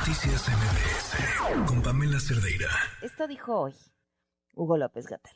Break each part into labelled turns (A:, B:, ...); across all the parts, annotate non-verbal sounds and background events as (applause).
A: Noticias MBS con Pamela Cerdeira.
B: Esto dijo hoy Hugo López Gatel.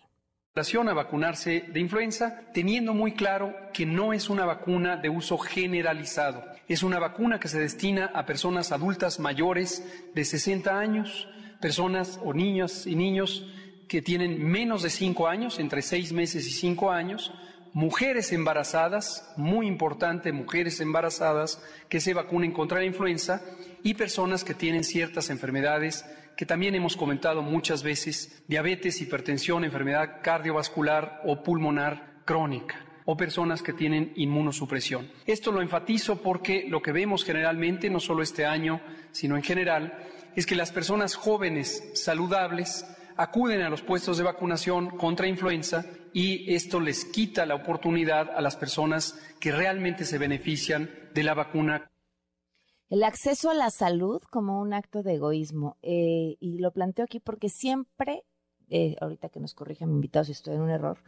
C: a vacunarse de influenza, teniendo muy claro que no es una vacuna de uso generalizado. Es una vacuna que se destina a personas adultas mayores de 60 años, personas o niñas y niños que tienen menos de 5 años, entre 6 meses y 5 años, mujeres embarazadas, muy importante, mujeres embarazadas que se vacunen contra la influenza y personas que tienen ciertas enfermedades que también hemos comentado muchas veces, diabetes, hipertensión, enfermedad cardiovascular o pulmonar crónica o personas que tienen inmunosupresión. Esto lo enfatizo porque lo que vemos generalmente, no solo este año, sino en general, es que las personas jóvenes saludables acuden a los puestos de vacunación contra influenza y esto les quita la oportunidad a las personas que realmente se benefician de la vacuna.
B: El acceso a la salud como un acto de egoísmo. Eh, y lo planteo aquí porque siempre, eh, ahorita que nos corrija mi invitado si estoy en un error,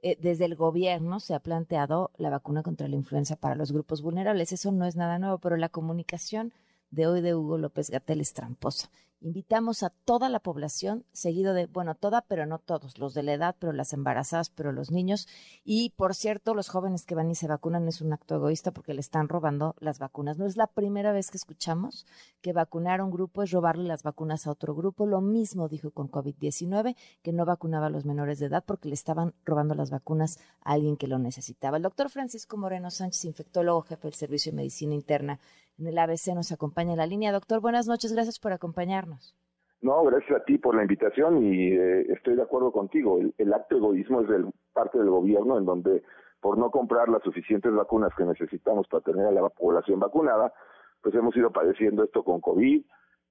B: eh, desde el gobierno se ha planteado la vacuna contra la influenza para los grupos vulnerables. Eso no es nada nuevo, pero la comunicación de hoy de Hugo López Gatel es tramposa. Invitamos a toda la población, seguido de, bueno, toda, pero no todos, los de la edad, pero las embarazadas, pero los niños. Y, por cierto, los jóvenes que van y se vacunan es un acto egoísta porque le están robando las vacunas. No es la primera vez que escuchamos que vacunar a un grupo es robarle las vacunas a otro grupo. Lo mismo dijo con COVID-19, que no vacunaba a los menores de edad porque le estaban robando las vacunas a alguien que lo necesitaba. El doctor Francisco Moreno Sánchez, infectólogo, jefe del Servicio de Medicina Interna en el ABC nos acompaña en la línea. Doctor, buenas noches, gracias por acompañarnos.
D: No, gracias a ti por la invitación y eh, estoy de acuerdo contigo. El, acto de egoísmo es del, parte del gobierno en donde por no comprar las suficientes vacunas que necesitamos para tener a la población vacunada, pues hemos ido padeciendo esto con COVID,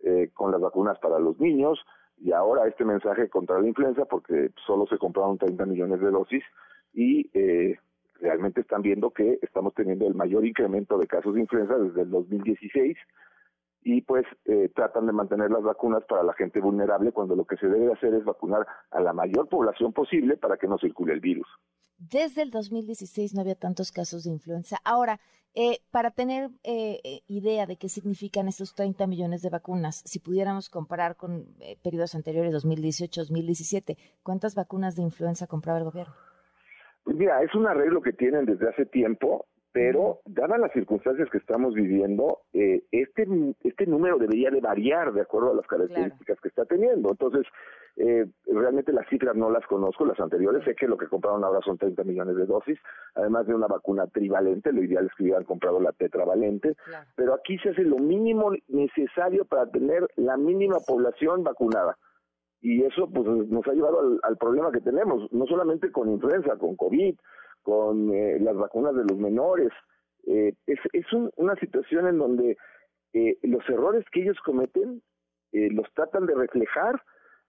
D: eh, con las vacunas para los niños y ahora este mensaje contra la influenza porque solo se compraron 30 millones de dosis y eh, realmente están viendo que estamos teniendo el mayor incremento de casos de influenza desde el 2016 y pues eh, tratan de mantener las vacunas para la gente vulnerable cuando lo que se debe hacer es vacunar a la mayor población posible para que no circule el virus.
B: Desde el 2016 no había tantos casos de influenza. Ahora, eh, para tener eh, idea de qué significan estos 30 millones de vacunas, si pudiéramos comparar con periodos anteriores, 2018-2017, ¿cuántas vacunas de influenza compraba el gobierno?
D: Pues mira, es un arreglo que tienen desde hace tiempo, pero dadas las circunstancias que estamos viviendo, eh, este este número debería de variar de acuerdo a las características que está teniendo. Entonces, eh, realmente las cifras no las conozco, las anteriores, sé que lo que compraron ahora son 30 millones de dosis, además de una vacuna trivalente, lo ideal es que hubieran comprado la tetravalente, pero aquí se hace lo mínimo necesario para tener la mínima población vacunada. Y eso pues nos ha llevado al, problema que tenemos, no solamente con influenza, con COVID, con eh, las vacunas de los menores. Eh, es es una situación en donde eh, los errores que ellos cometen los tratan de reflejar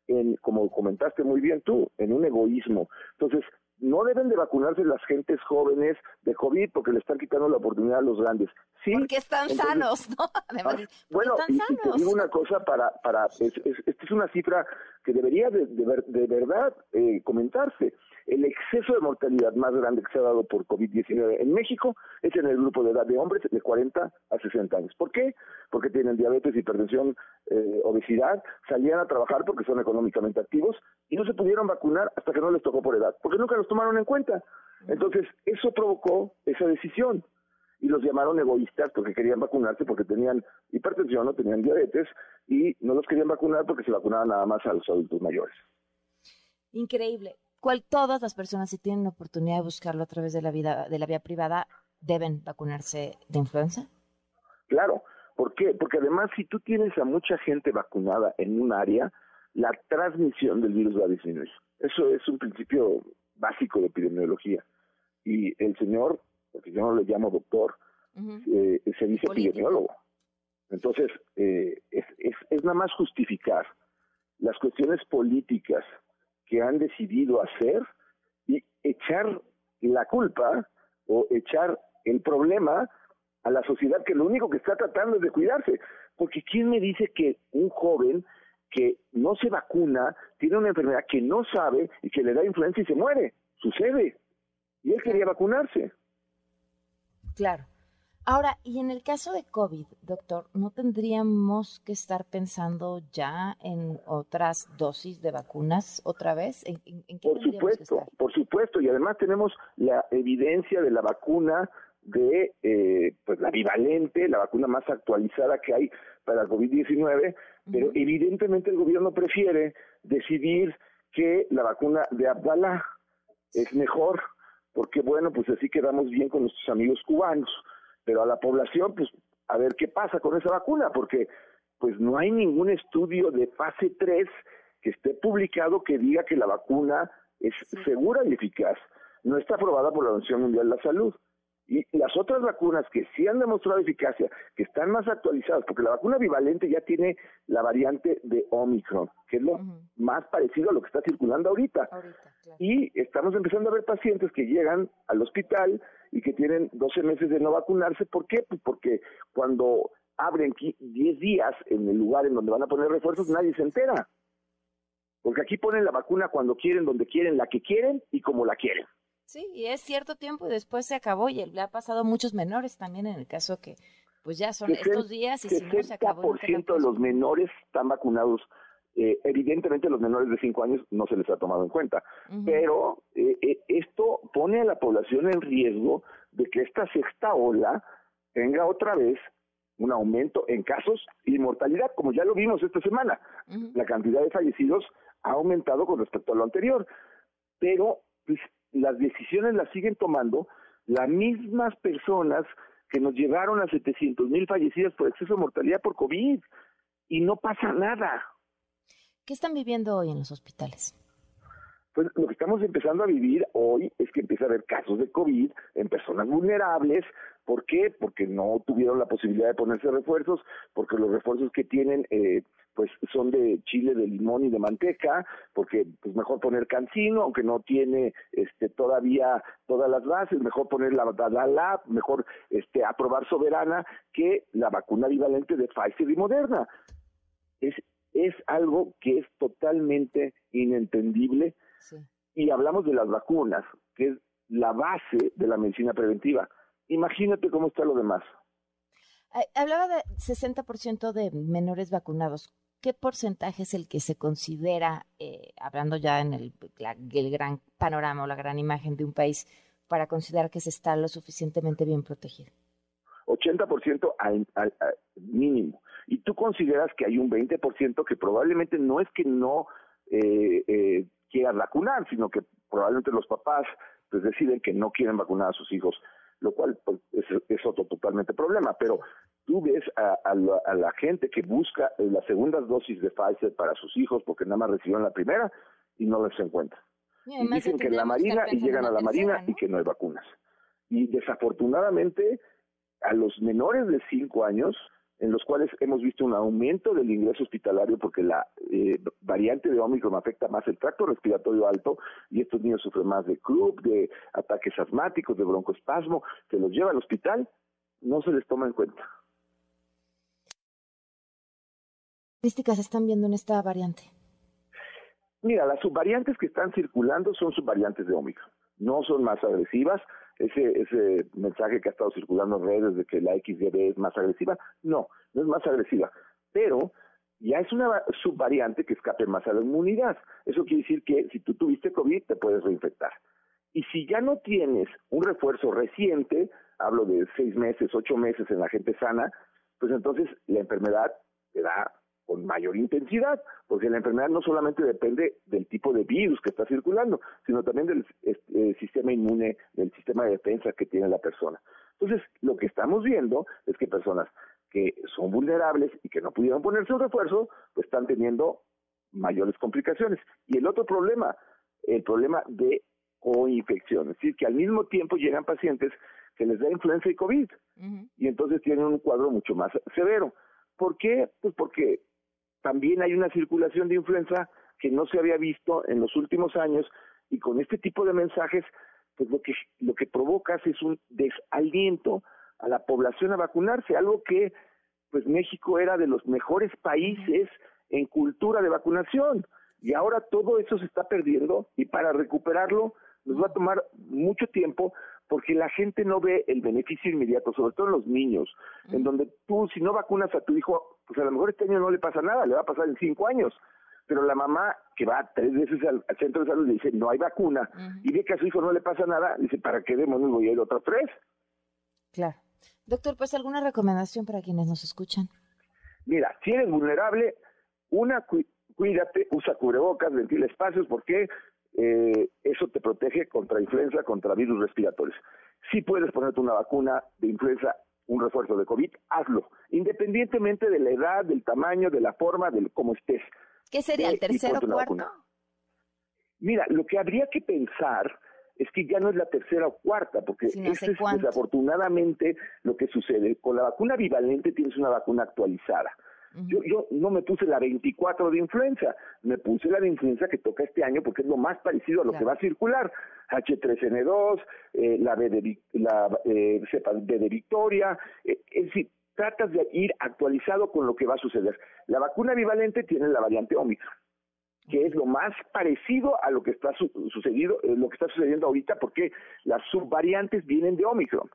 D: en, como comentaste muy bien tú, en un egoísmo. Entonces, no deben de vacunarse las gentes jóvenes de COVID porque le están quitando la oportunidad a los grandes. Sí,
B: porque están sanos, ¿no? (laughs)
D: Además, ah, bueno, están y, sanos. te digo una cosa para, para, esta es una cifra que debería de, de, de verdad eh, comentarse el exceso de mortalidad más grande que se ha dado por COVID-19 en México es en el grupo de edad de hombres de 40 a 60 años. ¿Por qué? Porque tienen diabetes, hipertensión, eh, obesidad, salían a trabajar porque son económicamente activos y no se pudieron vacunar hasta que no les tocó por edad, porque nunca los tomaron en cuenta. Entonces, eso provocó esa decisión y los llamaron egoístas porque querían vacunarse porque tenían hipertensión o tenían diabetes y no los querían vacunar porque se vacunaban nada más a los adultos mayores.
B: Increíble cual todas las personas, si tienen la oportunidad de buscarlo a través de la, vida, de la vía privada, deben vacunarse de influenza?
D: Claro, ¿por qué? Porque además si tú tienes a mucha gente vacunada en un área, la transmisión del virus va a disminuir. Eso es un principio básico de epidemiología. Y el señor, porque yo no le llamo doctor, eh, se dice epidemiólogo. Entonces, eh, es, es, es nada más justificar las cuestiones políticas que han decidido hacer y echar la culpa o echar el problema a la sociedad que lo único que está tratando es de cuidarse. Porque ¿quién me dice que un joven que no se vacuna tiene una enfermedad que no sabe y que le da influencia y se muere? Sucede. Y él quería vacunarse.
B: Claro. Ahora, y en el caso de COVID, doctor, ¿no tendríamos que estar pensando ya en otras dosis de vacunas otra vez? ¿En,
D: por supuesto, por supuesto, y además tenemos la evidencia de la vacuna de eh, pues la bivalente, la vacuna más actualizada que hay para el COVID-19, pero evidentemente el gobierno prefiere decidir que la vacuna de Abdalá es mejor, porque bueno, pues así quedamos bien con nuestros amigos cubanos, pero a la población, pues a ver qué pasa con esa vacuna, porque pues no hay ningún estudio de fase 3 que esté publicado que diga que la vacuna es segura y eficaz. No está aprobada por la Organización Mundial de la Salud. Y las otras vacunas que sí han demostrado eficacia, que están más actualizadas, porque la vacuna bivalente ya tiene la variante de Omicron, que es lo más parecido a lo que está circulando ahorita. Y estamos empezando a ver pacientes que llegan al hospital y que tienen 12 meses de no vacunarse. ¿Por qué? Pues porque cuando abren 10 días en el lugar en donde van a poner refuerzos, nadie se entera. Porque aquí ponen la vacuna cuando quieren, donde quieren, la que quieren y como la quieren.
B: Sí, y es cierto tiempo y después se acabó y le ha pasado a muchos menores también en el caso que pues ya son estos días y si no se acabó.
D: El de los menores están vacunados. Eh, evidentemente los menores de 5 años no se les ha tomado en cuenta, pero eh, eh, esto pone a la población en riesgo de que esta sexta ola tenga otra vez un aumento en casos y mortalidad, como ya lo vimos esta semana. La cantidad de fallecidos ha aumentado con respecto a lo anterior, pero pues, las decisiones las siguen tomando las mismas personas que nos llevaron a 700 mil fallecidas por exceso de mortalidad por COVID y no pasa nada.
B: ¿Qué están viviendo hoy en los hospitales?
D: Lo que estamos empezando a vivir hoy es que empieza a haber casos de COVID en personas vulnerables. ¿Por qué? Porque no tuvieron la posibilidad de ponerse refuerzos, porque los refuerzos que tienen eh, pues son de chile, de limón y de manteca, porque pues mejor poner cancino, aunque no tiene este todavía todas las bases, mejor poner la Dadala, mejor este aprobar soberana que la vacuna bivalente de Pfizer y Moderna. Es es algo que es totalmente inentendible y hablamos de las vacunas, que es la base de la medicina preventiva. Imagínate cómo está lo demás.
B: Hablaba de 60% de menores vacunados. ¿Qué porcentaje es el que se considera, eh, hablando ya en el, el, gran panorama o la gran imagen de un país, para considerar que se está lo suficientemente bien protegido?
D: 80% al, al, mínimo. Y tú consideras que hay un 20% que probablemente no es que no eh, eh, quieran vacunar, sino que probablemente los papás pues deciden que no quieren vacunar a sus hijos, lo cual pues, es, otro totalmente problema. Pero tú ves a, la, gente que busca las segundas dosis de Pfizer para sus hijos porque nada más recibieron la primera y no les encuentra. Y, dicen que en la Marina y llegan a la Marina y que no hay vacunas. Y desafortunadamente a los menores de 5 años en los cuales hemos visto un aumento del ingreso hospitalario porque la eh, variante de Omicron afecta más el tracto respiratorio alto y estos niños sufren más de CRUP, de ataques asmáticos, de broncoespasmo, que los lleva al hospital, no se les toma en cuenta.
B: ¿Qué estadísticas están viendo en esta variante?
D: Mira, las subvariantes que están circulando son subvariantes de Omicron. No son más agresivas, ese, ese mensaje que ha estado circulando en redes de que la XDB es más agresiva, no, no es más agresiva, pero ya es una subvariante que escape más a la inmunidad. Eso quiere decir que si tú tuviste COVID te puedes reinfectar. Y si ya no tienes un refuerzo reciente, hablo de seis meses, ocho meses en la gente sana, pues entonces la enfermedad te da con mayor intensidad, porque la enfermedad no solamente depende del tipo de virus que está circulando, sino también del eh, sistema inmune, del sistema de defensa que tiene la persona. Entonces, lo que estamos viendo es que personas que son vulnerables y que no pudieron ponerse un refuerzo, pues están teniendo mayores complicaciones. Y el otro problema, el problema de coinfección, es decir, que al mismo tiempo llegan pacientes que les da influenza y COVID, y entonces tienen un cuadro mucho más severo. ¿Por qué? Pues porque también hay una circulación de influenza que no se había visto en los últimos años y con este tipo de mensajes, pues lo que, lo que provocas es un desaliento a la población a vacunarse, algo que pues México era de los mejores países en cultura de vacunación y ahora todo eso se está perdiendo y para recuperarlo nos va a tomar mucho tiempo porque la gente no ve el beneficio inmediato, sobre todo en los niños, en donde tú si no vacunas a tu hijo, pues a lo mejor este año no le pasa nada, le va a pasar en cinco años. Pero la mamá que va tres veces al, centro de salud le dice, no hay vacuna, y ve que a su hijo no le pasa nada, dice, ¿para qué demonios voy a ir otras tres?
B: Claro. Doctor, pues alguna recomendación para quienes nos escuchan.
D: Mira, si eres vulnerable, una, cuídate, usa cubrebocas, ventila espacios, porque eh, eso te protege contra influenza, contra virus respiratorios. Si puedes ponerte una vacuna de influenza, un refuerzo de COVID, hazlo, independientemente de la edad, del tamaño, de la forma, de cómo estés.
B: ¿Qué sería el tercero o cuarto?
D: Mira, lo que habría que pensar es que ya no es la tercera o cuarta, porque es desafortunadamente lo que sucede. Con la vacuna bivalente tienes una vacuna actualizada. Yo, yo no me puse la 24 de influenza, me puse la de influenza que toca este año porque es lo más parecido a lo que va a circular. H3N2, eh, la B de, la, eh, cepa B de Victoria, eh, es decir, tratas de ir actualizado con lo que va a suceder. La vacuna bivalente tiene la variante Omicron que es lo más parecido a lo que está sucedido, eh, lo que está sucediendo ahorita, porque las subvariantes vienen de Omicron.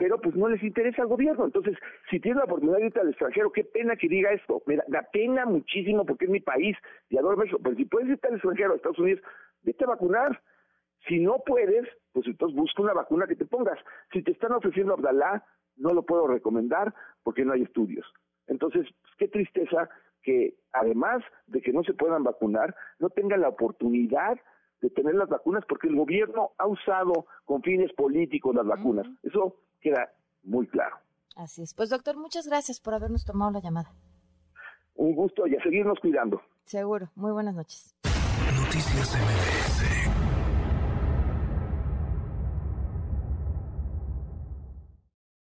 D: Pero pues no les interesa al gobierno. Entonces, si tienes la oportunidad de irte al extranjero, qué pena que diga esto. Me da, pena muchísimo porque es mi país y adoro México. Pero si puedes irte al extranjero, a Estados Unidos, vete a vacunar. Si no puedes, pues entonces busca una vacuna que te pongas. Si te están ofreciendo Abdalá, no lo puedo recomendar porque no hay estudios. Entonces, pues, qué tristeza que además de que no se puedan vacunar, no tengan la oportunidad de tener las vacunas porque el gobierno ha usado con fines políticos las vacunas. Eso queda muy claro.
B: Así es. Pues doctor, muchas gracias por habernos tomado la llamada.
D: Un gusto y a seguirnos cuidando.
B: Seguro. Muy buenas noches.
A: Noticias MBS